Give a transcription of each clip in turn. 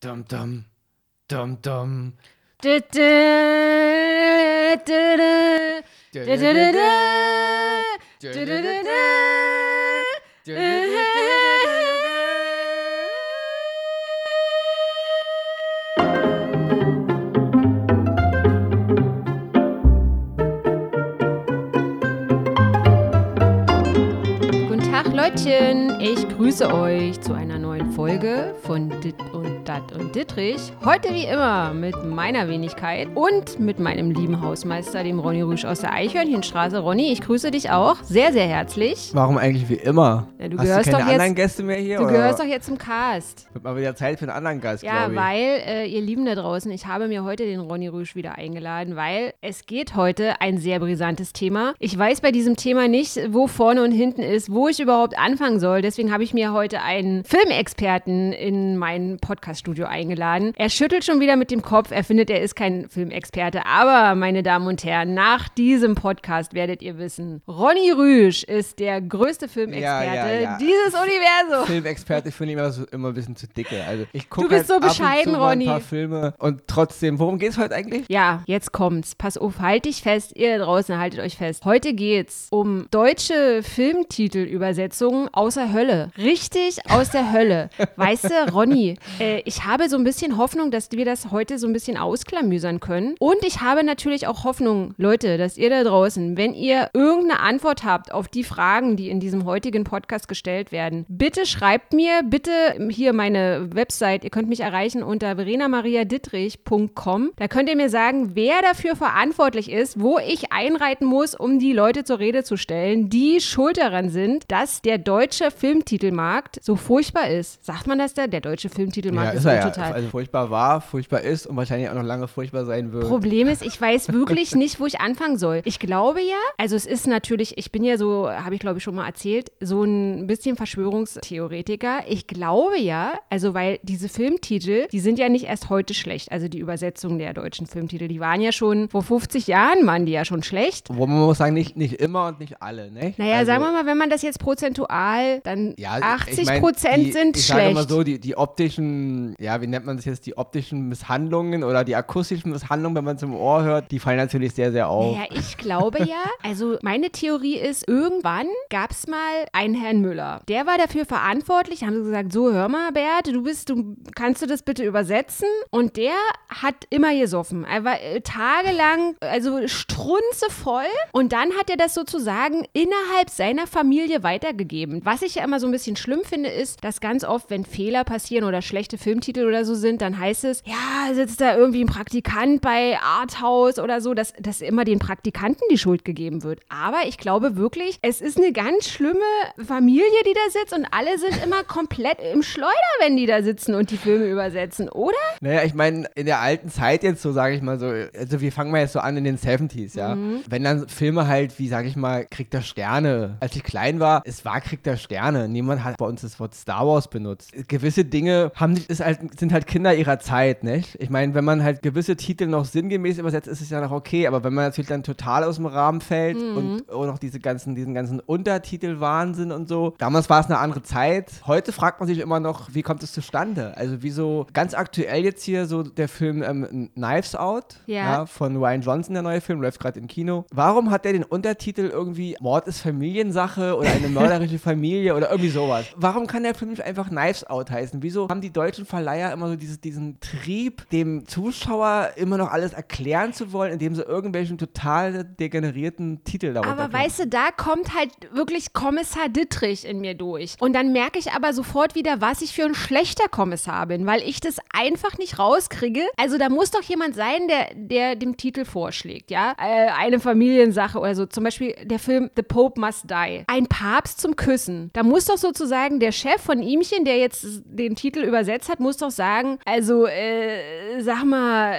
Dum dum. Dum dum. Leutchen. Ich grüße euch zu einer neuen Folge von Dit und Dat und Dittrich. Heute wie immer mit meiner Wenigkeit und mit meinem lieben Hausmeister, dem Ronny Rüsch aus der Eichhörnchenstraße. Ronny, ich grüße dich auch sehr, sehr herzlich. Warum eigentlich wie immer? Ja, du Hast gehörst du keine doch jetzt- anderen Gäste mehr hier? Du oder? gehörst doch jetzt zum Cast. Wird mal wieder Zeit für einen anderen Gast, Ja, weil, äh, ihr Lieben da draußen, ich habe mir heute den Ronny Rüsch wieder eingeladen, weil es geht heute ein sehr brisantes Thema. Ich weiß bei diesem Thema nicht, wo vorne und hinten ist, wo ich überhaupt anfangen soll. Deswegen habe ich mir heute einen Filmexperten in mein Podcaststudio eingeladen. Er schüttelt schon wieder mit dem Kopf. Er findet, er ist kein Filmexperte. Aber, meine Damen und Herren, nach diesem Podcast werdet ihr wissen, Ronny Rüsch ist der größte Filmexperte Ja, ja, ja. dieses Universums. Filmexperte, ich finde ihn immer, so, immer ein bisschen zu dicke. Also ich gucke Du bist so halt ab und bescheiden, zu mal Ronny. ein paar Filme und trotzdem, worum geht es heute eigentlich? Ja, jetzt kommt's. Pass auf, halt dich fest, ihr draußen, haltet euch fest. Heute geht's um deutsche Filmtitelübersetzungen außer Hölle. Richtig aus der Hölle. Weißt du, Ronny, äh, ich habe so ein bisschen Hoffnung, dass wir das heute so ein bisschen ausklamüsern können. Und ich habe natürlich auch Hoffnung, Leute, dass ihr da draußen, wenn ihr irgendeine Antwort habt auf die Fragen, die in diesem heutigen Podcast gestellt werden, bitte schreibt mir, bitte hier meine Website, ihr könnt mich erreichen unter verenamariadittrich.com. Da könnt ihr mir sagen, wer dafür verantwortlich ist, wo ich einreiten muss, um die Leute zur Rede zu stellen, die schuld daran sind, dass der deutsche Filmtitelmarkt so furchtbar ist. Sagt man das da? Der deutsche Filmtitelmarkt ja, ist ist er ja. total. Also furchtbar war, furchtbar ist und wahrscheinlich auch noch lange furchtbar sein wird. Problem ist, ich weiß wirklich nicht, wo ich anfangen soll. Ich glaube ja, also es ist natürlich, ich bin ja so, habe ich glaube ich schon mal erzählt, so ein bisschen Verschwörungstheoretiker. Ich glaube ja, also weil diese Filmtitel, die sind ja nicht erst heute schlecht. Also die Übersetzung der deutschen Filmtitel, die waren ja schon vor 50 Jahren, waren die ja schon schlecht. Wo man muss sagen, nicht, nicht immer und nicht alle, ne? Naja, also, sagen wir mal, wenn man das jetzt prozentual, dann Ja, 80 ich mein, Prozent die- sind ich schlecht. sage mal so, die, die optischen, ja, wie nennt man das jetzt, die optischen Misshandlungen oder die akustischen Misshandlungen, wenn man zum Ohr hört, die fallen natürlich sehr, sehr auf. Naja, ich glaube ja, also meine Theorie ist, irgendwann gab es mal einen Herrn Müller. Der war dafür verantwortlich, haben sie gesagt, so hör mal, Bert, du bist, du kannst du das bitte übersetzen? Und der hat immer gesoffen. Er war äh, tagelang, also strunzevoll. Und dann hat er das sozusagen innerhalb seiner Familie weitergegeben. Was ich ja immer so ein bisschen schlimm finde, ist, dass ganz oft, wenn Fehler passieren oder schlechte Filmtitel oder so sind, dann heißt es, ja, sitzt da irgendwie ein Praktikant bei Arthouse oder so, dass, dass immer den Praktikanten die Schuld gegeben wird. Aber ich glaube wirklich, es ist eine ganz schlimme Familie, die da sitzt und alle sind immer komplett im Schleuder, wenn die da sitzen und die Filme übersetzen, oder? Naja, ich meine, in der alten Zeit jetzt so, sage ich mal so, also wir fangen mal jetzt so an in den 70s, ja. Mhm. Wenn dann Filme halt, wie sage ich mal, Krieg der Sterne. Als ich klein war, es war Krieg der Sterne. Niemand hat bei uns das Wort Star Wars benutzt. Gewisse Dinge haben, sich- ist halt, sind halt Kinder ihrer Zeit, nicht? Ich meine, wenn man halt gewisse Titel noch sinngemäß übersetzt, ist es ja noch okay, aber wenn man natürlich dann total aus dem Rahmen fällt Mhm. und auch noch diese ganzen, diesen ganzen Untertitel-Wahnsinn und so. Damals war es eine andere Zeit. Heute fragt man sich immer noch, wie kommt es zustande? Also wieso ganz aktuell jetzt hier so der Film ähm, Knives Out Ja. von Ryan Johnson, der neue Film, läuft gerade im Kino. Warum hat der den Untertitel irgendwie Mord ist Familiensache oder eine mörderische Familie oder irgendwie sowas? Warum kann der Film nicht einfach Knives Out heißen? Wieso haben die deutschen Verleiher immer so dieses, diesen Trieb, dem Zuschauer immer noch alles erklären zu wollen, indem sie irgendwelchen total degenerierten Titel darunter Aber weißt du, da kommt halt wirklich Kommissar Dittrich in mir durch. Und dann merke ich aber sofort wieder, was ich für ein schlechter Kommissar bin, weil ich das einfach nicht rauskriege. Also da muss doch jemand sein, der, der dem Titel vorschlägt, ja? Äh, eine Familiensache oder so. Zum Beispiel der Film The Pope Must Die. Ein Papst zum Küssen. Da muss doch sozusagen der Chef von ihmchen, der jetzt den Titel übersetzt hat, muss doch sagen, also, äh, sag mal,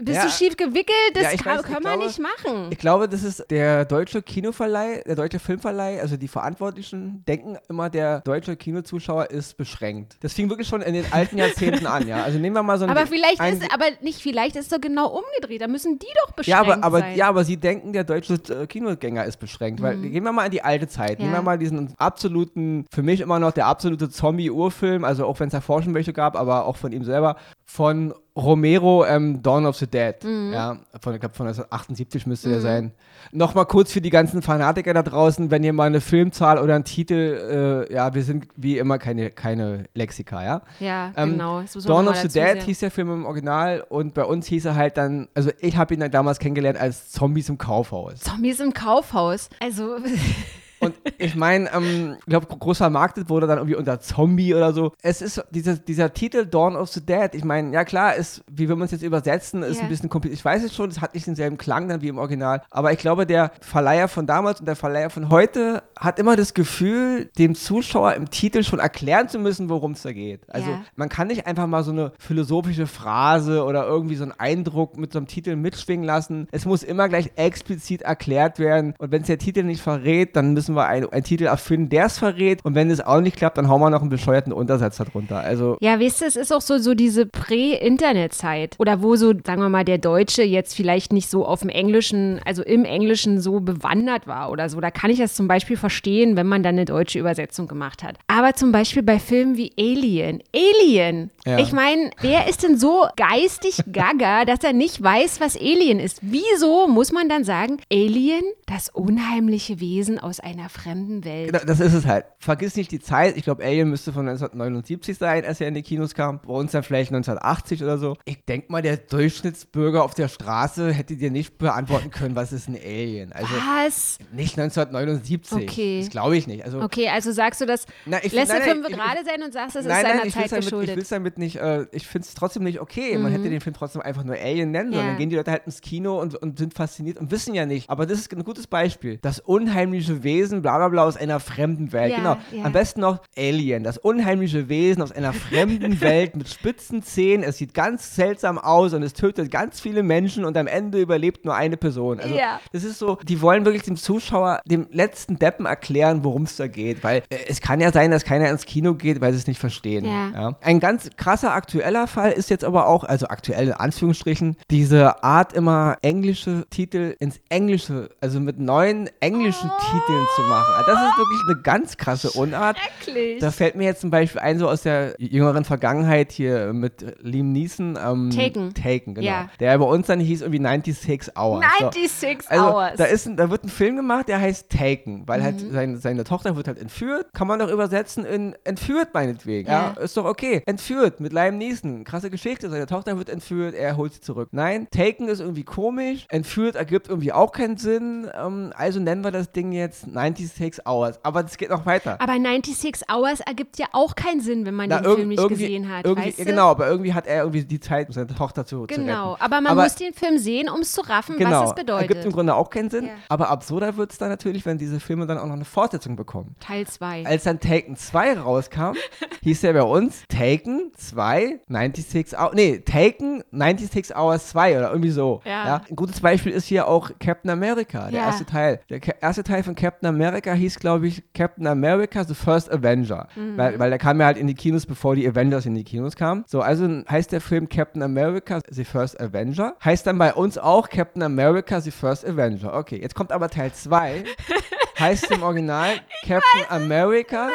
bist Ja. du schief gewickelt? Das Ja, kann, weiß, können wir glaube- nicht machen. Ich glaube, das ist der deutsche Kinoverleih, der deutsche Filmverleih, also die Verantwortlichen denken immer, der deutsche Kinozuschauer ist beschränkt. Das fing wirklich schon in den alten Jahrzehnten an, ja. Also nehmen wir mal so ein Aber vielleicht ein, ist, aber nicht vielleicht ist doch genau umgedreht. Da müssen die doch beschränkt ja, aber, aber, sein. ja, aber sie denken, der deutsche äh, Kinogänger ist beschränkt. Weil gehen wir mal in die alte Zeit. Nehmen Mhm. Ja. wir mal diesen absoluten, für mich immer noch der absolute Zombie-Urfilm, also auch wenn es da Forschenberichte gab, aber auch von ihm selber, von Romero, ähm, Dawn of the Dead. Ja, von, ich glaube, von 1978 müsste der sein. Nochmal kurz für die ganzen Fanatiker da draußen, wenn ihr mal eine Filmzahl oder einen Titel, äh, ja, wir sind wie immer keine, keine Lexika, ja. Ja, Ähm, genau. Dawn of the Dead sagen. hieß der Film im Original und bei uns hieß er halt dann, also ich habe ihn dann damals kennengelernt als Zombies im Kaufhaus. Zombies im Kaufhaus. Also, Und ich meine, ähm, ich glaube, groß vermarktet wurde dann irgendwie unter Zombie oder so. Es ist dieser, dieser Titel Dawn of the Dead. Ich meine, ja klar, ist, wie wir es jetzt übersetzen, ist Ja. ein bisschen kompliziert. Ich weiß es schon, es hat nicht denselben Klang dann wie im Original. Aber ich glaube, der Verleiher von damals und der Verleiher von heute hat immer das Gefühl, dem Zuschauer im Titel schon erklären zu müssen, worum es da geht. Also Ja. man kann nicht einfach mal so eine philosophische Phrase oder irgendwie so einen Eindruck mit so einem Titel mitschwingen lassen. Es muss immer gleich explizit erklärt werden. Und wenn es der Titel nicht verrät, dann müssen wir ein- einen Titel erfinden, der es verrät. Und wenn es auch nicht klappt, dann hauen wir noch einen bescheuerten Untersatz darunter. Also ja, weißt du, es ist auch so, so diese Prä-Internet-Zeit. Oder wo so, sagen wir mal, der Deutsche jetzt vielleicht nicht so auf dem Englischen, also im Englischen so bewandert war oder so. Da kann ich das zum Beispiel verstehen, wenn man dann eine deutsche Übersetzung gemacht hat. Aber zum Beispiel bei Filmen wie Alien. Alien! Ja. Ich meine, wer ist denn so geistig gaga, dass er nicht weiß, was Alien ist? Wieso muss man dann sagen, Alien, das unheimliche Wesen aus einer fremden Welt? Da- Das ist es halt. Vergiss nicht die Zeit. Ich glaube, Alien müsste von 1979 sein, als er in die Kinos kam. Bei uns dann vielleicht 1980 oder so. Ich denke mal, der Durchschnittsbürger auf der Straße hätte dir nicht beantworten können, was ist ein Alien. Also Was? nicht 1979. Okay. Das glaube ich nicht. Also, Okay, also sagst du das, Na, ich- lässt nein, nein, Film ich- gerade sein und sagst, es ist nein, seiner nein, will Zeit damit, ich geschuldet. will's damit nicht, äh, ich finde es trotzdem nicht okay. Man hätte den Film trotzdem einfach nur Alien nennen sollen. Ja. Dann gehen die Leute halt ins Kino und, und sind fasziniert und wissen ja nicht. Aber das ist ein gutes Beispiel. Das unheimliche Wesen, bla bla bla, aus einer fremden Welt. Ja, genau. ja. Am besten noch Alien. Das unheimliche Wesen aus einer fremden Welt mit spitzen Zähnen. Es sieht ganz seltsam aus und es tötet ganz viele Menschen und am Ende überlebt nur eine Person. Also, Ja. das ist so, die wollen wirklich dem Zuschauer, dem letzten Deppen erklären, worum es da geht. Weil äh, es kann ja sein, dass keiner ins Kino geht, weil sie es nicht verstehen. Ja. Ein ganz krasser aktueller Fall ist jetzt aber auch, also aktuell in Anführungsstrichen, diese Art immer englische Titel ins Englische, also mit neuen englischen Titeln zu machen. Also Das ist wirklich eine ganz krasse Unart. Da fällt mir jetzt zum Beispiel ein, so aus der jüngeren Vergangenheit hier mit Liam Neeson. Ähm, Taken. Taken, genau. Ja. Der bei uns dann hieß irgendwie 96 Hours. So. 96 Also, Hours. Da, ist ein, da wird ein Film gemacht, der heißt Taken, weil halt Mhm. seine, seine Tochter wird halt entführt. Kann man doch übersetzen in entführt meinetwegen. Ja. Ja. ist doch okay. Entführt mit Liam Neeson. Krasse Geschichte. Seine Tochter wird entführt, er holt sie zurück. Nein, Taken ist irgendwie komisch. Entführt ergibt irgendwie auch keinen Sinn. Ähm, also nennen wir das Ding jetzt 96 Hours. Aber das geht noch weiter. aber 96 Hours ergibt ja auch keinen Sinn, wenn man Na, den Film nicht gesehen hat, weißt du? Genau, aber irgendwie hat er irgendwie die Zeit, um seine Tochter zu, Genau, retten. aber man Aber- muss den Film sehen, um es zu raffen, Genau, was es bedeutet. ergibt im Grunde auch keinen Sinn. Ja. Aber absurder wird es dann natürlich, wenn diese Filme dann auch noch eine Fortsetzung bekommen. Teil 2. Als dann Taken 2 rauskam, hieß der bei uns Taken 2, 96 Hours, nee, Taken 96 Hours 2 oder irgendwie so. Ja. Ein gutes Beispiel ist hier auch Captain America, der Ja. erste Teil. Der erste Teil von Captain America hieß, glaube ich, Captain America The First Avenger. Mhm. Weil, weil der kam ja halt in die Kinos, bevor die Avengers in die Kinos kamen. So, also heißt der Film Captain America The First Avenger. Heißt dann bei uns auch Captain America The First Avenger. Okay, jetzt kommt aber Teil 2. heißt im Original Captain America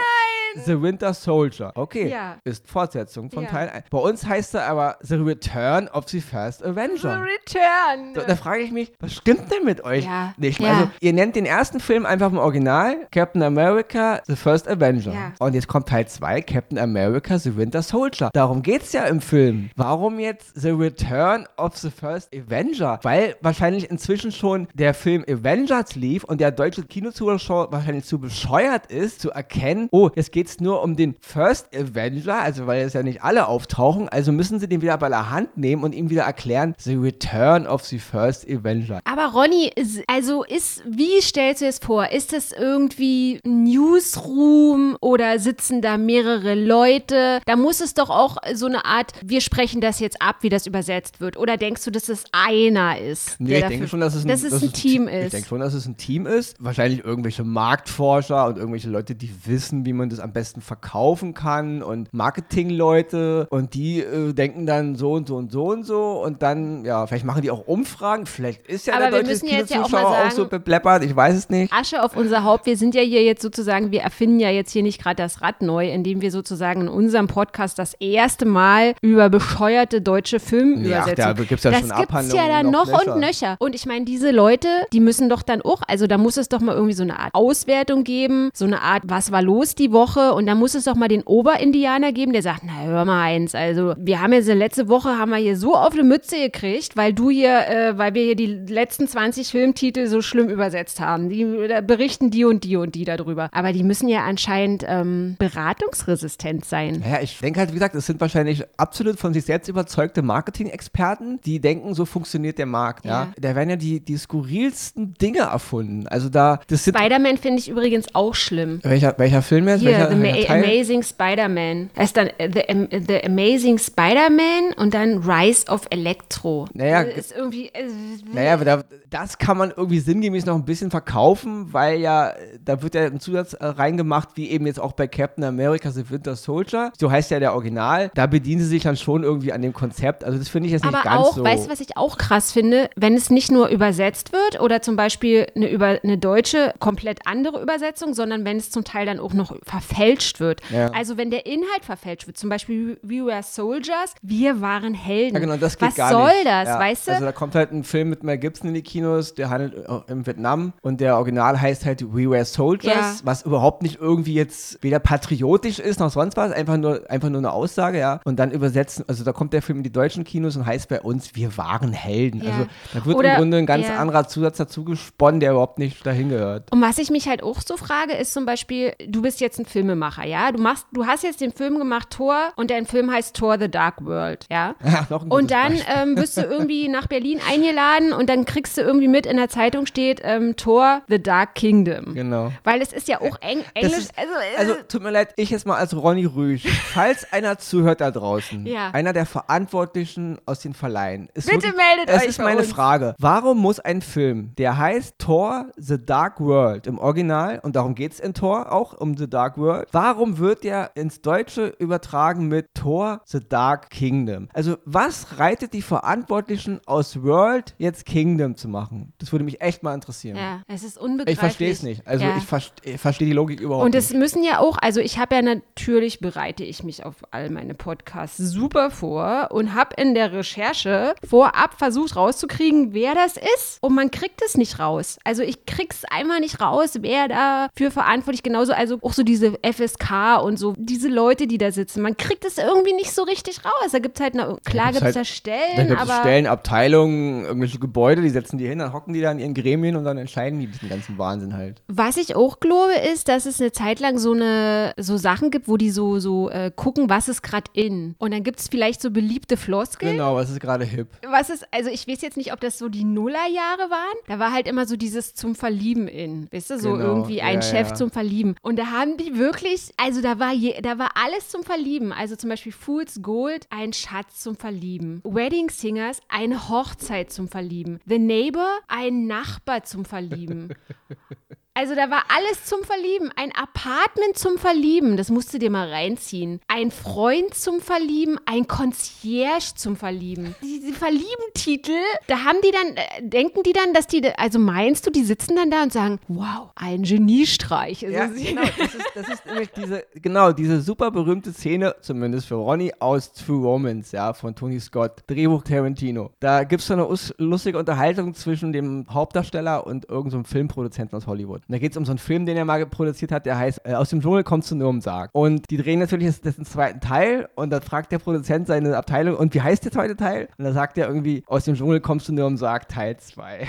The Winter Soldier. Okay, Ja. ist Fortsetzung von Ja. Teil 1. Bei uns heißt er aber The Return of the First The Avenger. Return. So, da frage ich mich, was stimmt denn mit euch Ja, nicht? ja. Also, ihr nennt den ersten Film einfach im Original Captain America The First Avenger. Ja. Und jetzt kommt Teil 2 Captain America The Winter Soldier. Darum geht's ja im Film. Warum jetzt The Return of the First Avenger? Weil wahrscheinlich inzwischen schon der Film Avengers lief und der deutsche Kinozuschauer wahrscheinlich zu bescheuert ist, zu erkennen, oh, jetzt geht's nur um den First Avenger, also weil es ja nicht alle auftauchen, also müssen sie den wieder bei der Hand nehmen und ihm wieder erklären, The Return of the First Avenger. Aber Ronny, also ist, wie stellst du es vor? Ist das irgendwie ein Newsroom oder sitzen da mehrere Leute? Da muss es doch auch so eine Art, wir sprechen das jetzt ab, wie das übersetzt wird. Oder denkst du, dass es einer ist? Nee, ich denke schon, dass es ein, dass es dass ein es Team Ich ist. denke schon, dass es ein Team ist. Wahrscheinlich irgendwelche Marktforscher und irgendwelche Leute, die wissen, wie man das am besten verkaufen kann und Marketingleute und die äh, denken dann so und so und so und so und dann, ja, vielleicht machen die auch Umfragen, vielleicht ist ja Aber wir der deutsche müssen jetzt ja auch Kinozuschauer mal auch, so sagen- bebleppert, ich weiß es nicht. Asche auf unser Haupt. Wir sind ja hier jetzt sozusagen, wir erfinden ja jetzt hier nicht gerade das Rad neu, indem wir sozusagen in unserem Podcast das erste Mal über bescheuerte deutsche Filmübersetzungen. Ja, da gibt's ja das schon gibt's ja dann noch und nöcher. Und ich meine, diese Leute, die müssen doch dann auch, also da muss es doch mal irgendwie so eine Art Auswertung geben, so eine Art, was war los die Woche? Und da muss es doch mal den Oberindianer geben, der sagt, na hör mal eins, also wir haben jetzt letzte Woche haben wir hier so auf eine Mütze gekriegt, weil du hier, äh, weil wir hier die letzten 20 Filmtitel so schlimm übersetzt haben. Die da berichten die und die und die darüber. Aber die müssen ja anscheinend ähm, beratungsresistent sein. Ja, ich denke halt, wie gesagt, es sind wahrscheinlich absolut von sich selbst überzeugte Marketing-Experten, die denken, so funktioniert der Markt. Ja. Ja. Da werden ja die, die skurrilsten Dinge erfunden. Also da, das sind. Spider-Man finde ich übrigens auch schlimm. Welcher, welcher Film jetzt? Hier, welcher, The welcher Ma Teil? Amazing Spider-Man. Da ist dann äh, the, the Amazing Spider-Man und dann Rise of Electro. Naja, Das ist irgendwie. Äh, Naja, aber da, das kann man irgendwie sinngemäß noch ein bisschen verkaufen, weil ja, da wird ja ein Zusatz äh, reingemacht, wie eben jetzt auch bei Captain America The Winter Soldier. So heißt ja der Original. Da bedienen sie sich dann schon irgendwie an dem Konzept. Also das finde ich jetzt nicht aber ganz auch, so. weißt du, was ich auch krass finde, wenn es nicht nur übersetzt wird oder zum Beispiel eine, über, eine deutsche, komplett andere Übersetzung, sondern wenn es zum Teil dann auch noch verfälscht wird. Ja. Also wenn der Inhalt verfälscht wird, zum Beispiel We Were Soldiers, wir waren Helden. ja, genau, das geht was gar soll nicht. das, ja. weißt du? Also da kommt halt ein Film mit Mel Gibson in die Kinos, der handelt äh, im Vietnam und der Original heißt halt We Were Soldiers, was überhaupt nicht irgendwie jetzt weder patriotisch ist noch sonst was, einfach nur, einfach nur eine Aussage, ja. Und dann übersetzen, also da kommt der Film in die deutschen Kinos und heißt bei uns, wir waren Helden. Also da wird Oder- im Grunde ein ganz anderer Zusatz dazu gesponnen, der überhaupt nicht dahin gehört. Und was ich mich halt auch so frage, ist zum Beispiel, du bist jetzt ein Filmemacher, ja? Du machst, du hast jetzt den Film gemacht, Thor, und dein Film heißt Thor The Dark World, ja? Ja, noch ein Und dann ähm, wirst du irgendwie nach Berlin eingeladen und dann kriegst du irgendwie mit in der Zeitung steht ähm, Thor The Dark Kingdom. Genau. Weil es ist ja auch eng, Das Englisch, ist, also, äh, also tut mir leid, ich jetzt mal als Ronny Rüsch. Falls einer zuhört da draußen, Ja. einer der Verantwortlichen aus den Verleihen, ist Bitte wirklich, meldet es euch ist bei meine uns. Frage. Warum muss ein Film, der heißt Thor The Dark World im Original, und darum geht es in Thor auch, um The Dark World, warum wird der ins Deutsche übertragen mit Thor The Dark Kingdom? Also was reitet die Verantwortlichen aus World jetzt Kingdom zu machen? Das würde mich echt mal interessieren. ja, es ist unbegreiflich. Ich verstehe es nicht. Also ja. ich, verste- ich verstehe die Logik überhaupt Und nicht. es müssen ja auch, also ich habe ja natürlich, bereite ich mich auf all meine Podcasts super vor und habe in der Recherche vorab versucht rauszukriegen, wer das ist. Und man kriegt es nicht raus. Also ich krieg's einmal nicht raus, wer dafür verantwortlich, genauso, also auch so diese FSK und so, diese Leute, die da sitzen. Man kriegt es irgendwie nicht so richtig raus. Da gibt es halt, eine, klar gibt's gibt es halt- da Stellen, gibt es aber... Stellen, Abteilungen, irgendwelche Gebäude, die setzen die hin, dann hocken die da in ihren Gremien und dann entscheiden die diesen ganzen Wahnsinn halt. Was ich auch glaube, ist, dass es eine Zeit lang so eine so Sachen gibt, wo die so so äh, gucken, was ist gerade in. Und dann gibt es vielleicht so beliebte Floskeln. Genau, was ist gerade hip? Was ist, also ich weiß jetzt nicht, ob das so die Nullerjahre waren. Da war halt immer so dieses zum Verlieben in. Weißt du, so Genau, irgendwie ein ja, Chef ja. zum Verlieben. Und da haben die wirklich, also da war je, da war alles zum Verlieben. Also zum Beispiel Fool's Gold, ein Schatz zum Verlieben. Wedding Singers, eine Hochzeit zum Verlieben. The Neighbor, ein Nachbar zum Verlieben. Also da war alles zum Verlieben. Ein Apartment zum Verlieben, das musst du dir mal reinziehen. Ein Freund zum Verlieben, ein Concierge zum Verlieben. Diese Verliebentitel, da haben die dann, äh, denken die dann, dass die, also meinst du, die sitzen dann da und sagen, wow, ein Geniestreich. Also Ja, genau, das ist, das ist nämlich diese, genau, diese super berühmte Szene, zumindest für Ronny, aus True Romance, ja, von Tony Scott, Drehbuch Tarantino. Da gibt es so eine us- lustige Unterhaltung zwischen dem Hauptdarsteller und irgendeinem so Filmproduzenten aus Hollywood. Und da geht es um so einen Film, den er mal produziert hat, der heißt äh, Aus dem Dschungel kommst du nur Sarg. Und die drehen natürlich das einen zweiten Teil und dann fragt der Produzent seine Abteilung, und wie heißt der zweite Teil? Und dann sagt er irgendwie, aus dem Dschungel kommst du nur Sarg, Teil 2.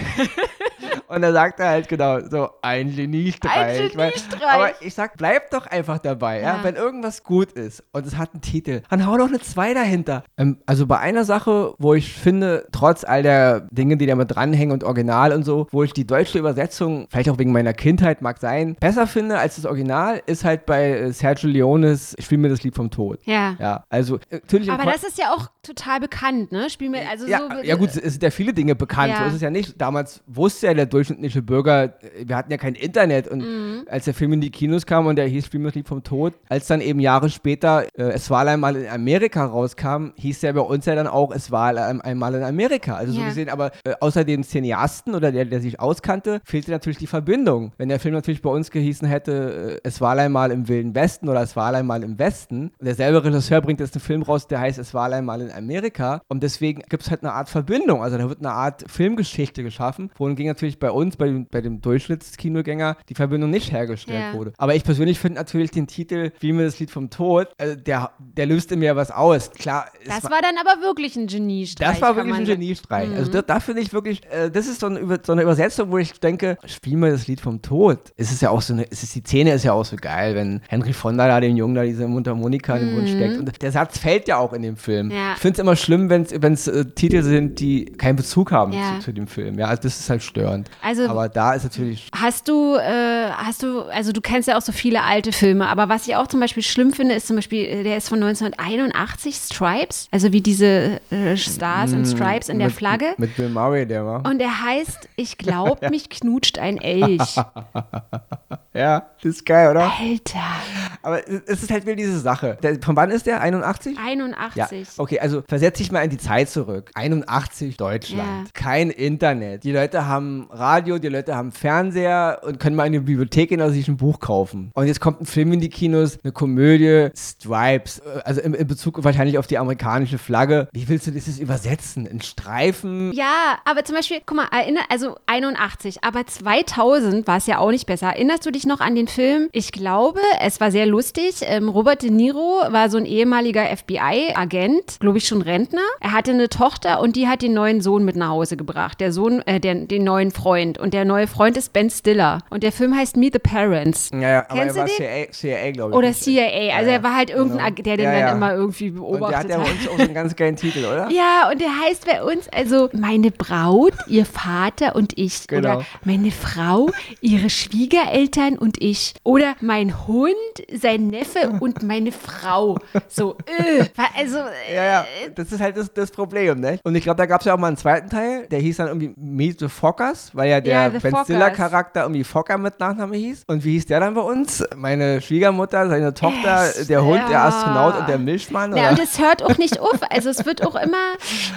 Und dann sagt er halt genau so, ein Geniestreich. Ein Weil- Geniestreich. Aber ich sag, bleib doch einfach dabei. Ja. Ja. Wenn irgendwas gut ist und es hat einen Titel, dann hau doch eine 2 dahinter. Ähm, also bei einer Sache, wo ich finde, trotz all der Dinge, die da mit dranhängen und Original und so, wo ich die deutsche Übersetzung, vielleicht auch wegen meiner Kindheit mag sein, besser finde als das Original, ist halt bei äh, Sergio Leones Spiel mir das Lied vom Tod. Ja. Ja, also äh, natürlich. Aber das ist ja auch total bekannt, ne? Spiel mir, also ja, so. ja gut, es sind ja viele Dinge bekannt, Ja. so ist es ja nicht. Damals wusste ja der durchschnittliche Bürger, äh, wir hatten ja kein Internet und Mhm. als der Film in die Kinos kam und der hieß das Lied vom Tod, als dann eben Jahre später äh, Es war einmal in Amerika rauskam, hieß der bei uns ja dann auch Es war ein- einmal in Amerika. Also so Ja. gesehen, aber äh, außer dem Cineasten oder der, der sich auskannte, fehlte natürlich die Verbindung. Wenn der Film natürlich bei uns gehießen hätte, äh, Es war einmal im Wilden Westen oder Es war einmal im Westen, und derselbe Regisseur bringt jetzt einen Film raus, der heißt Es war einmal in Amerika und deswegen gibt es halt eine Art Verbindung. Also da wird eine Art Filmgeschichte geschaffen, wohingegen natürlich bei uns, bei, bei dem Durchschnittskinogänger, die Verbindung nicht hergestellt Ja. wurde. Aber ich persönlich finde natürlich den Titel Wie mir das Lied vom Tod, also der, der löst in mir was aus. Klar, Das war- war dann aber wirklich ein Geniestreich. das war wirklich ein. Geniestreich. Also da, da finde ich wirklich, äh, das ist so eine, so eine Übersetzung, wo ich denke, spiel mir das Lied vom Tod. Es ist ja auch so eine, es ist, die Szene ist ja auch so geil, wenn Henry Fonda da dem Jungen da diese Mundharmonika in den Mund steckt. Und der Satz fällt ja auch in dem Film. Mhm. Ja. Ich finde es immer schlimm, wenn es äh, Titel sind, die keinen Bezug haben Ja. zu, zu dem Film. Ja, also das ist halt störend. Also- Aber da ist natürlich Hast du, äh, hast du, also du kennst ja auch so viele alte Filme, aber was ich auch zum Beispiel schlimm finde, ist zum Beispiel, äh, der ist von 1981, Stripes, also wie diese äh, Stars und Stripes in der Mm, mit, Flagge. Mit Bill Murray, der war. Und er heißt, ich glaub, mich knutscht ein Elch. Ja, das ist geil, oder? Alter, Aber es ist halt wieder diese Sache. Der, von wann ist der? 81? 81. Ja, okay, also versetz dich mal in die Zeit zurück. 81 Deutschland. Ja. Kein Internet. Die Leute haben Radio, die Leute haben Fernseher und können mal in die Bibliothek gehen und sich ein Buch kaufen. Und jetzt kommt ein Film in die Kinos, eine Komödie, Stripes, äh, also in, in Bezug wahrscheinlich auf die amerikanische Flagge. Wie willst du das jetzt übersetzen? In Streifen? Ja, aber zum Beispiel, guck mal, erinner, also 81, aber 2000 war es ja auch nicht besser. Erinnerst du dich noch an den Film? Ich glaube, es war sehr lustig. Ähm, Robert De Niro war so ein ehemaliger FBI-Agent, glaube ich schon Rentner. Er hatte eine Tochter und die hat den neuen Sohn mit nach Hause gebracht. Der Sohn, äh, der, den neuen Freund. Und der neue Freund ist Ben Stiller. Und der Film heißt Meet the Parents. Ja, ja, aber Kennst er war CIA, CIA glaube ich. Oder nicht. CIA. Also Ja, er war halt irgendein, genau. Der den Ja, dann ja. immer irgendwie Und der hat beobachtet ja bei hat. uns auch so einen ganz geilen Titel, oder? Ja, und der heißt bei uns also meine Braut, ihr Vater und ich. Genau. Oder meine Frau, ihre Schwiegereltern und ich. Oder mein Hund, sein Neffe und meine Frau. So, äh, also, äh, Ja, ja, das ist halt das, das Problem, ne? Und ich glaube, da gab es ja auch mal einen zweiten Teil, der hieß dann irgendwie Meet the Fockers, weil ja der Ja, Ben. Stiller-Charakter irgendwie Focker mit Nachname hieß. Und wie hieß der dann bei uns? Meine Schwiegermutter, seine Tochter, Echt? der Hund, der Ja. Astronaut und der Milchmann? Ja, und es hört auch nicht auf. Also es wird auch immer,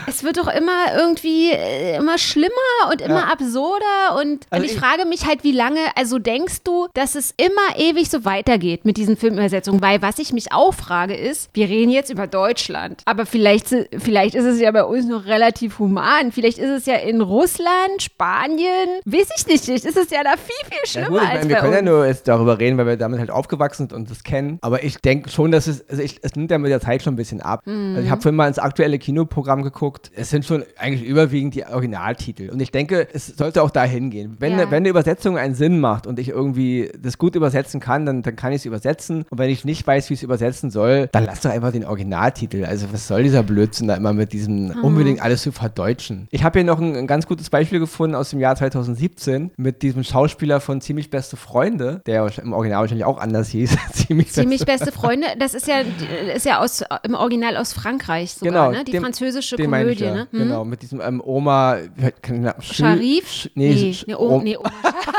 es wird auch immer irgendwie äh, immer schlimmer und immer Ja. absurder. Und, Also und ich, ich- frage mich halt, wie lange, also denkst du, dass es immer ewig so weitergeht mit diesen Filmübersetzungen? Weil was ich mich auch frage ist, wir reden jetzt über Deutschland, aber vielleicht, vielleicht ist es ja bei uns noch relativ human. Vielleicht ist es ja in Russland, Spanien, weiß ich nicht, ist es ja da viel, viel Ja, schlimmer gut, ich als meine, wir bei können ja uns. nur jetzt darüber reden, weil wir damit halt aufgewachsen sind und das kennen. Aber ich denke schon, dass es, also ich, es nimmt ja mit der Zeit schon ein bisschen ab. Mhm. Also ich habe vorhin mal ins aktuelle Kinoprogramm geguckt. Es sind schon eigentlich überwiegend die Originaltitel. Und ich denke, es sollte auch dahin gehen. Wenn, Ja. wenn eine Übersetzung einen Sinn macht und ich irgendwie das gut übersetzen kann, dann, dann kann ich es übersetzen. Und wenn ich nicht weiß, wie ich es übersetzen soll, dann lass doch einfach den Originaltitel. Also was soll dieser Blödsinn da immer mit diesem Mhm. unbedingt alles zu verdeutschen? Ich habe hier noch ein, ein ganz gutes Beispiel gefunden aus dem Jahr 2017 mit diesem Schauspieler von Ziemlich Beste Freunde, der im Original wahrscheinlich auch anders hieß. Ziemlich, Ziemlich beste Freunde, das ist ja, ist ja aus, im Original aus Frankreich sogar, Genau, ne? Die dem- französische ich Komödie, ja. ne? Hm? Genau, mit diesem ähm, Oma. Sharif? Sch- nee, nee, Sch- nee, oh, Om- nee, Oma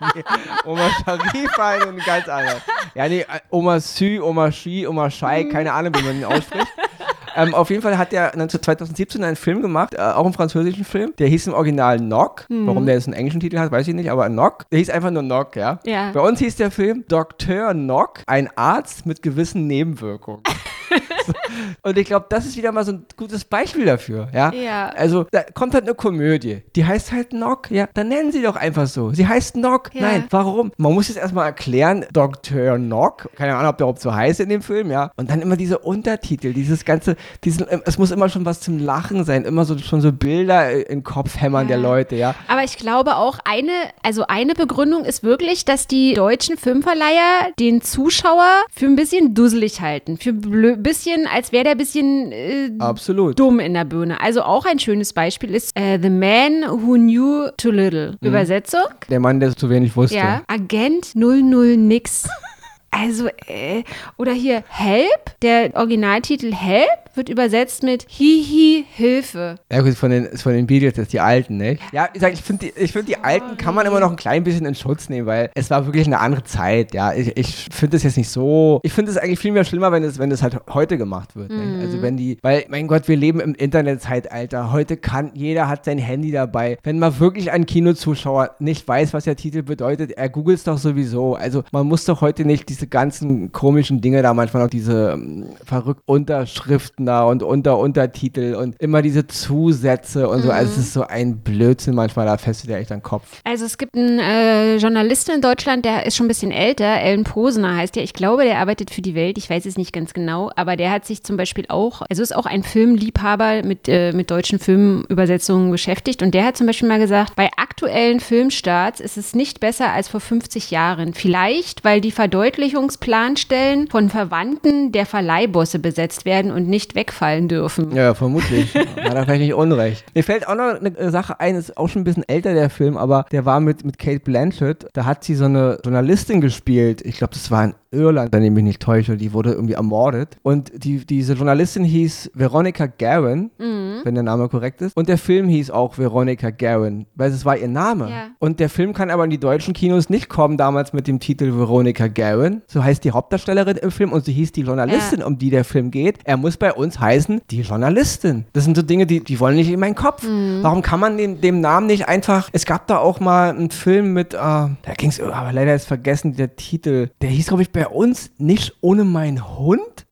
Oma Sharif war ein ganz anderer. Ja, nee, äh, Oma Sü, Oma Shi, Oma Shai, Mhm. keine Ahnung, wie man ihn ausspricht. ähm, auf jeden Fall hat er 2017 einen Film gemacht, äh, auch einen französischen Film. Der hieß im Original Knock. Mhm. Warum der jetzt einen englischen Titel hat, weiß ich nicht, aber Knock. Der hieß einfach nur Knock, ja. Ja. Bei uns hieß der Film Dr. Knock, ein Arzt mit gewissen Nebenwirkungen. Und ich glaube, das ist wieder mal so ein gutes Beispiel dafür, ja. Ja. Also, da kommt halt eine Komödie, die heißt halt Knock, ja. Dann nennen sie doch einfach so. Sie heißt Knock. Ja. Nein, warum? Man muss jetzt erstmal erklären, Dr. Knock. Keine Ahnung, ob der überhaupt so heißt in dem Film, ja. Und dann immer diese Untertitel, dieses ganze, diesen, ähm, es muss immer schon was zum Lachen sein, immer so schon so Bilder äh, in den Kopf hämmern der Ja. Leute, ja. Aber ich glaube auch eine, also eine Begründung ist wirklich, dass die deutschen Filmverleiher den Zuschauer für ein bisschen dusselig halten. Für ein bisschen, als wäre der ein bisschen äh, Absolut. dumm in der Birne. Also auch ein schönes Beispiel ist äh, The Man Who Knew Too Little. Übersetzung? Der Mann, der zu wenig wusste. Ja. Agent 00 nix. Also, äh, oder hier Help, der Originaltitel Help wird übersetzt mit Hihi Hilfe. Ja gut, von den, von den Beatles, das die alten, ne? Ja, ich, sag, ich finde, die, ich find, die alten kann man immer noch ein klein bisschen in Schutz nehmen, weil es war wirklich eine andere Zeit, ja. Ich, ich finde es jetzt nicht so, ich finde es eigentlich viel mehr schlimmer, wenn es, wenn es halt heute gemacht wird, ne? Also wenn die, weil, mein Gott, wir leben im Internetzeitalter, heute kann, jeder hat sein Handy dabei. Wenn man wirklich ein Kinozuschauer nicht weiß, was der Titel bedeutet, er googelt es doch sowieso. Also man muss doch heute nicht diese ganzen komischen Dinge da manchmal noch diese ähm, verrückten Unterschriften da und unter Untertitel und immer diese Zusätze und so. Also es ist so ein Blödsinn manchmal, da fesselt er echt den Kopf. Also es gibt einen äh, Journalisten in Deutschland, der ist schon ein bisschen älter, Ellen Posener heißt der. Ich glaube, der arbeitet für die Welt, ich weiß es nicht ganz genau, aber der hat sich zum Beispiel auch, also ist auch ein Filmliebhaber mit, äh, mit deutschen Filmübersetzungen beschäftigt und der hat zum Beispiel mal gesagt, bei aktuellen Filmstarts ist es nicht besser als vor 50 Jahren. Vielleicht, weil die Verdeutlichungsplanstellen von Verwandten der Verleihbosse besetzt werden und nicht wegfallen dürfen. Ja, vermutlich. Hat er vielleicht nicht unrecht. Mir fällt auch noch eine Sache ein, ist auch schon ein bisschen älter, der Film, aber der war mit, mit Kate Blanchett. Da hat sie so eine Journalistin gespielt. Ich glaube, das war in Irland, wenn ich mich nicht täusche. Die wurde irgendwie ermordet. Und die, diese Journalistin hieß Veronica Guerin, wenn der Name korrekt ist. Und der Film hieß auch Veronica Guerin, weil es war ihr Name. Ja. Und der Film kann aber in die deutschen Kinos nicht kommen, damals mit dem Titel Veronica Guerin. So heißt die Hauptdarstellerin im Film und so hieß die Journalistin, Ja. um die der Film geht. Er muss bei uns heißen, die Journalistin. Das sind so Dinge, die, die wollen nicht in meinen Kopf. Warum kann man dem, dem Namen nicht einfach. Es gab da auch mal einen Film mit, äh, da ging es, aber leider ist vergessen, der Titel. Der hieß, glaube ich, bei uns nicht ohne meinen Hund.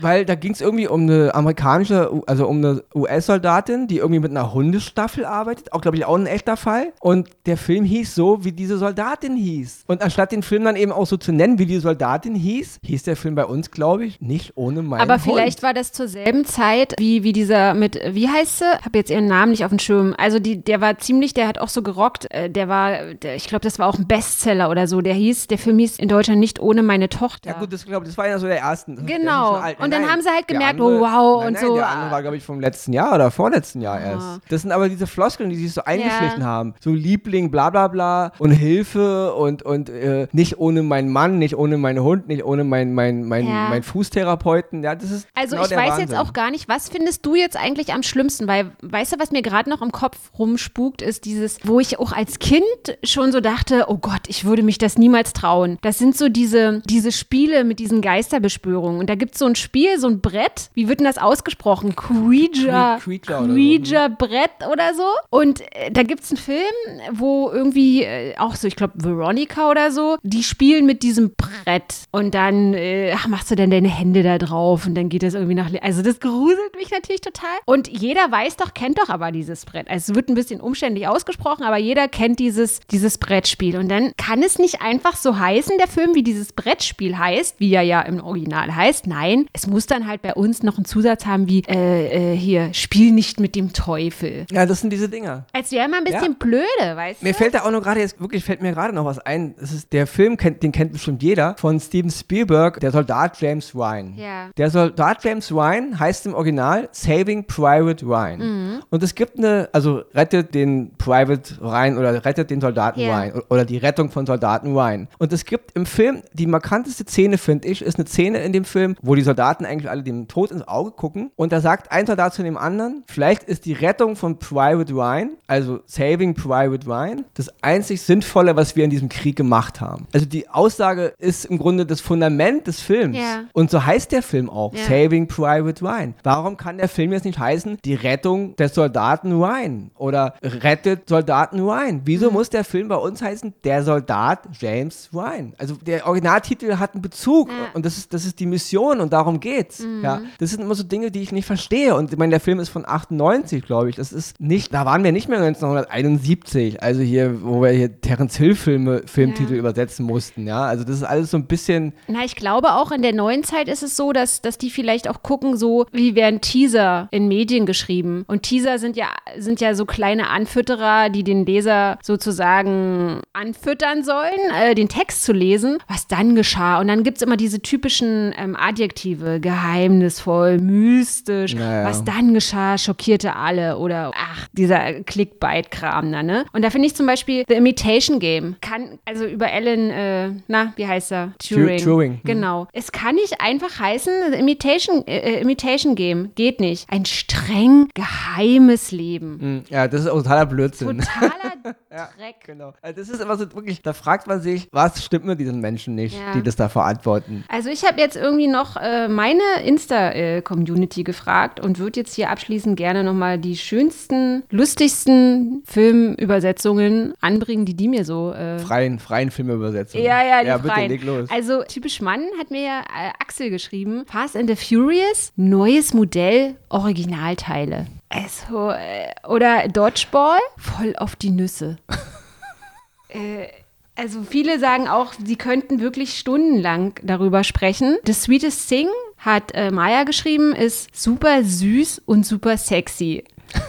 Weil da ging es irgendwie um eine amerikanische, also um eine US-Soldatin, die irgendwie mit einer Hundestaffel arbeitet. Auch, glaube ich, auch ein echter Fall. Und der Film hieß so, wie diese Soldatin hieß. Und anstatt den Film dann eben auch so zu nennen, wie die Soldatin hieß, hieß der Film bei uns, glaube ich, nicht ohne meinen Aber Hund. vielleicht war das zur selben Zeit wie, wie dieser mit, wie heißt sie? Habe jetzt ihren Namen nicht auf dem Schirm. Also die, der war ziemlich, der hat auch so gerockt. Äh, Der war, der, ich glaube, das war auch ein Bestseller oder so. Der hieß, der Film hieß in Deutschland nicht ohne meine Tochter. Ja gut, das glaube das war ja so der ersten. Genau. Schon alt. Und dann haben sie halt gemerkt, oh, wow, nein, und nein, so, Der andere war, glaube ich, vom letzten Jahr oder vorletzten Jahr Ah. erst. Das sind aber diese Floskeln, die sich so eingeschlichen haben. So Liebling, bla bla bla und Hilfe und, und äh, nicht ohne meinen Mann, nicht ohne meinen Hund, nicht ohne meinen mein, mein, Ja. mein Fußtherapeuten. Ja, das ist Also genau ich weiß Wahnsinn. jetzt auch gar nicht, was findest du jetzt eigentlich am schlimmsten? Weil, weißt du, was mir gerade noch im Kopf rumspukt, ist dieses, wo ich auch als Kind schon so dachte, oh Gott, ich würde mich das niemals trauen. Das sind so diese, diese Spiele mit diesen Geisterbeschwörungen. Und da gibt es so ein Spiel, so ein Brett, wie wird denn das ausgesprochen? Creature, Cre- Creature oder so. Creature Brett oder so. Und äh, da gibt es einen Film, wo irgendwie äh, auch so, ich glaube, Veronica oder so, die spielen mit diesem Brett. Und dann äh, ach, machst du dann deine Hände da drauf und dann geht das irgendwie nach. Also das gruselt mich natürlich total. Und jeder weiß doch, kennt doch aber dieses Brett. Also es wird ein bisschen umständlich ausgesprochen, aber jeder kennt dieses, dieses Brettspiel. Und dann kann es nicht einfach so heißen, der Film, wie dieses Brettspiel heißt, wie er ja im Original heißt. Nein, es muss dann halt bei uns noch einen Zusatz haben wie, äh, äh, hier, spiel nicht mit dem Teufel. Ja, das sind diese Dinger. Als wäre mal ein bisschen Ja. blöde, weißt du? Mir fällt da auch noch gerade jetzt, wirklich fällt mir gerade noch was ein. Das ist der Film, kennt, den kennt bestimmt jeder, von Steven Spielberg, der Soldat James Ryan. Ja. Der Soldat James Ryan heißt im Original Saving Private Ryan. Mhm. Und es gibt eine, also rettet den Private Ryan oder rettet den Soldaten Ja. Ryan oder die Rettung von Soldaten Ryan. Und es gibt im Film, die markanteste Szene, finde ich, ist eine Szene in dem Film, wo die Soldaten eigentlich alle dem Tod ins Auge gucken. Und da sagt ein Soldat zu dem anderen, vielleicht ist die Rettung von Private Ryan, also Saving Private Ryan, das einzig Sinnvolle, was wir in diesem Krieg gemacht haben. Also die Aussage ist im Grunde das Fundament des Films. Ja. Und so heißt der Film auch, Ja. Saving Private Ryan. Warum kann der Film jetzt nicht heißen, die Rettung des Soldaten Ryan oder rettet Soldaten Ryan? Wieso Mhm. muss der Film bei uns heißen, der Soldat James Ryan? Also der Originaltitel hat einen Bezug und das ist, das ist die Mission und darum geht's. Mhm. Ja, das sind immer so Dinge, die ich nicht verstehe. Und ich meine, der Film ist von 98, glaube ich. Das ist nicht, da waren wir nicht mehr 1971, also hier, wo wir hier Terence Hill Filme, Filmtitel Ja. übersetzen mussten. Ja, also das ist alles so ein bisschen Na, ich glaube auch in der neuen Zeit ist es so, dass, dass die vielleicht auch gucken, so wie werden Teaser in Medien geschrieben. Und Teaser sind ja, sind ja so kleine Anfütterer, die den Leser sozusagen anfüttern sollen, äh, den Text zu lesen, was dann geschah. Und dann gibt es immer diese typischen ähm, Detektive, geheimnisvoll, mystisch. Naja. Was dann geschah, schockierte alle. Oder, ach, dieser Clickbait-Kram da, ne? Und da finde ich zum Beispiel The Imitation Game. Kann, also über Alan, äh, na, wie heißt er? Turing. Turing. Mhm. Genau. Es kann nicht einfach heißen, The Imitation, äh, Imitation Game. Geht nicht. Ein streng geheimes Leben. Hm, Ja, das ist auch totaler Blödsinn. Totaler Ja, Dreck. Genau. Also das ist immer so wirklich, da fragt man sich, was stimmt mit diesen Menschen nicht, Ja. die das da verantworten. Also ich habe jetzt irgendwie noch äh, meine Insta-Community gefragt und würde jetzt hier abschließend gerne nochmal die schönsten, lustigsten Filmübersetzungen anbringen, die die mir so... Äh, Freien, freien Filmübersetzung. ja, ja, die ja, bitte, freien. leg los. Also typisch Mann hat mir ja äh, Axel geschrieben, Fast and the Furious, neues Modell, Originalteile. Also, äh, oder Dodgeball, voll auf die Nüsse. äh, also viele sagen auch, sie könnten wirklich stundenlang darüber sprechen. The Sweetest Thing hat äh, Maya geschrieben, ist super süß und super sexy.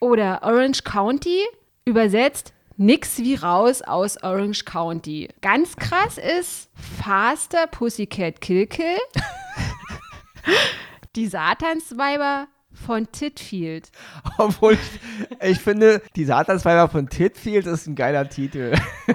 Oder Orange County, übersetzt nix wie raus aus Orange County. Ganz krass ist Faster Pussycat Kill Kill. Die Satansweiber von Titfield. Obwohl ich, ich finde, die Satansweiber von Titfield ist ein geiler Titel.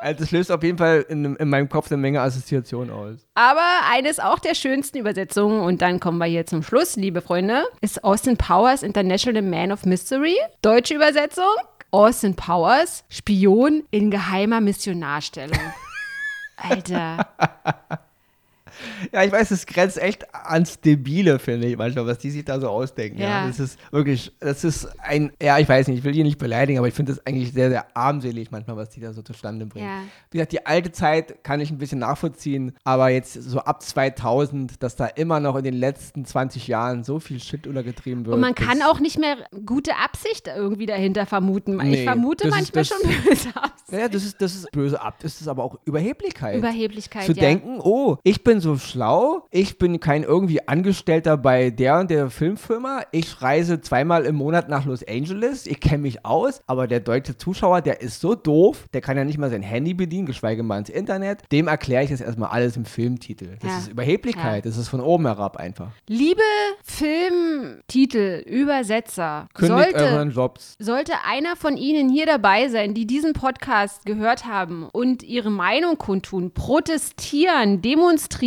also es löst auf jeden Fall in, in meinem Kopf eine Menge Assoziationen aus. Aber eines auch der schönsten Übersetzungen, und dann kommen wir hier zum Schluss, liebe Freunde, ist Austin Powers International Man of Mystery. Deutsche Übersetzung. Austin Powers, Spion in geheimer Missionarstellung. Alter. Ja, ich weiß, es grenzt echt ans Debile, finde ich manchmal, was die sich da so ausdenken. Ja. Ja. Das ist wirklich, das ist ein, ja, ich weiß nicht, ich will die nicht beleidigen, aber ich finde das eigentlich sehr, sehr armselig manchmal, was die da so zustande bringen. Ja. Wie gesagt, die alte Zeit kann ich ein bisschen nachvollziehen, aber jetzt so ab 2000, dass da immer noch in den letzten 20 Jahren so viel Shit untergetrieben wird. Und man kann auch nicht mehr gute Absicht irgendwie dahinter vermuten. Nee, ich vermute ist- manchmal das- schon böse Absicht. Ja, das ist, das ist böse ab. Das ist aber auch Überheblichkeit. Überheblichkeit, Zu ja. denken, oh, ich bin so schlau, ich bin kein irgendwie Angestellter bei der und der Filmfirma, ich reise zweimal im Monat nach Los Angeles, ich kenne mich aus, aber der deutsche Zuschauer, der ist so doof, der kann ja nicht mal sein Handy bedienen, geschweige mal ins Internet. Dem erkläre ich das erstmal alles im Filmtitel. Das Ja. ist Überheblichkeit, das ist von oben herab einfach. Liebe Filmtitel, Übersetzer, Kündigt sollte, euren Jobs. sollte einer von Ihnen hier dabei sein, die diesen Podcast gehört haben und ihre Meinung kundtun, protestieren, demonstrieren,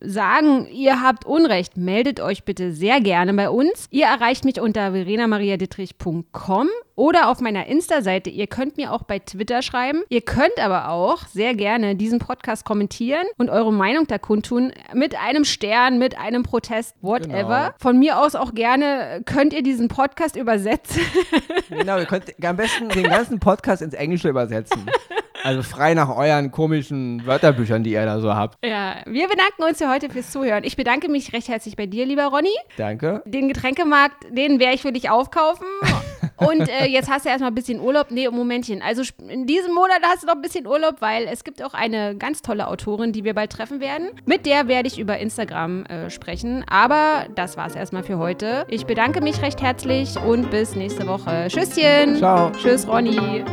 sagen, ihr habt Unrecht, meldet euch bitte sehr gerne bei uns. Ihr erreicht mich unter verenamariadittrich.com oder auf meiner Insta-Seite. Ihr könnt mir auch bei Twitter schreiben. Ihr könnt aber auch sehr gerne diesen Podcast kommentieren und eure Meinung da kundtun mit einem Stern, mit einem Protest, whatever. Genau. Von mir aus auch gerne könnt ihr diesen Podcast übersetzen. Genau, ihr könnt am besten den ganzen Podcast ins Englische übersetzen. Also frei nach euren komischen Wörterbüchern, die ihr da so habt. Ja, wir bedanken uns für heute fürs Zuhören. Ich bedanke mich recht herzlich bei dir, lieber Ronny. Danke. Den Getränkemarkt, den werde ich für dich aufkaufen. Und äh, jetzt hast du erstmal ein bisschen Urlaub. Nee, Momentchen. Also in diesem Monat hast du noch ein bisschen Urlaub, weil es gibt auch eine ganz tolle Autorin, die wir bald treffen werden. Mit der werde ich über Instagram äh, sprechen. Aber das war's erstmal für heute. Ich bedanke mich recht herzlich und bis nächste Woche. Tschüsschen. Ciao. Tschüss, Ronny.